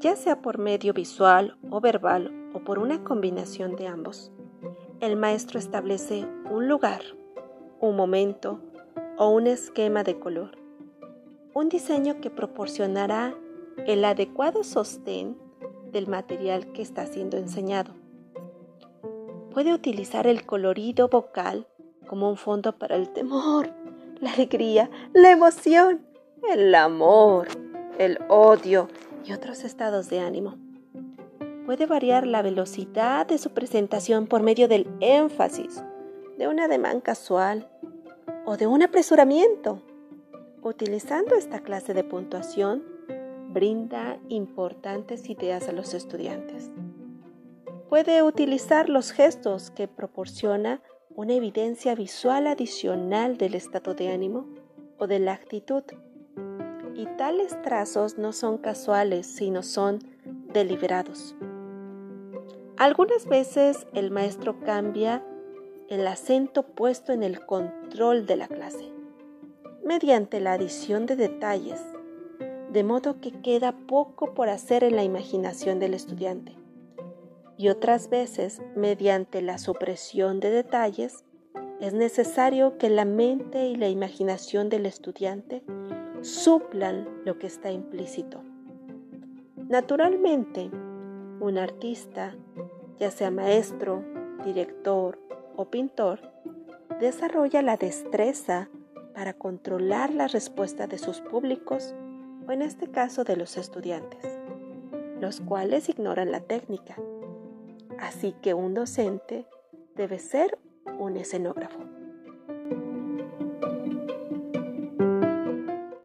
ya sea por medio visual o verbal o por una combinación de ambos. El maestro establece un lugar, un momento o un esquema de color. Un diseño que proporcionará el adecuado sostén del material que está siendo enseñado. Puede utilizar el colorido vocal como un fondo para el temor, la alegría, la emoción, el amor, el odio y otros estados de ánimo. Puede variar la velocidad de su presentación por medio del énfasis, de un ademán casual o de un apresuramiento. Utilizando esta clase de puntuación, brinda importantes ideas a los estudiantes. Puede utilizar los gestos que proporciona una evidencia visual adicional del estado de ánimo o de la actitud. Y tales trazos no son casuales, sino son deliberados. Algunas veces el maestro cambia el acento puesto en el control de la clase, mediante la adición de detalles de modo que queda poco por hacer en la imaginación del estudiante. Y otras veces, mediante la supresión de detalles, es necesario que la mente y la imaginación del estudiante suplan lo que está implícito. Naturalmente, un artista, ya sea maestro, director o pintor, desarrolla la destreza para controlar la respuesta de sus públicos o en este caso de los estudiantes, los cuales ignoran la técnica. Así que un docente debe ser un escenógrafo.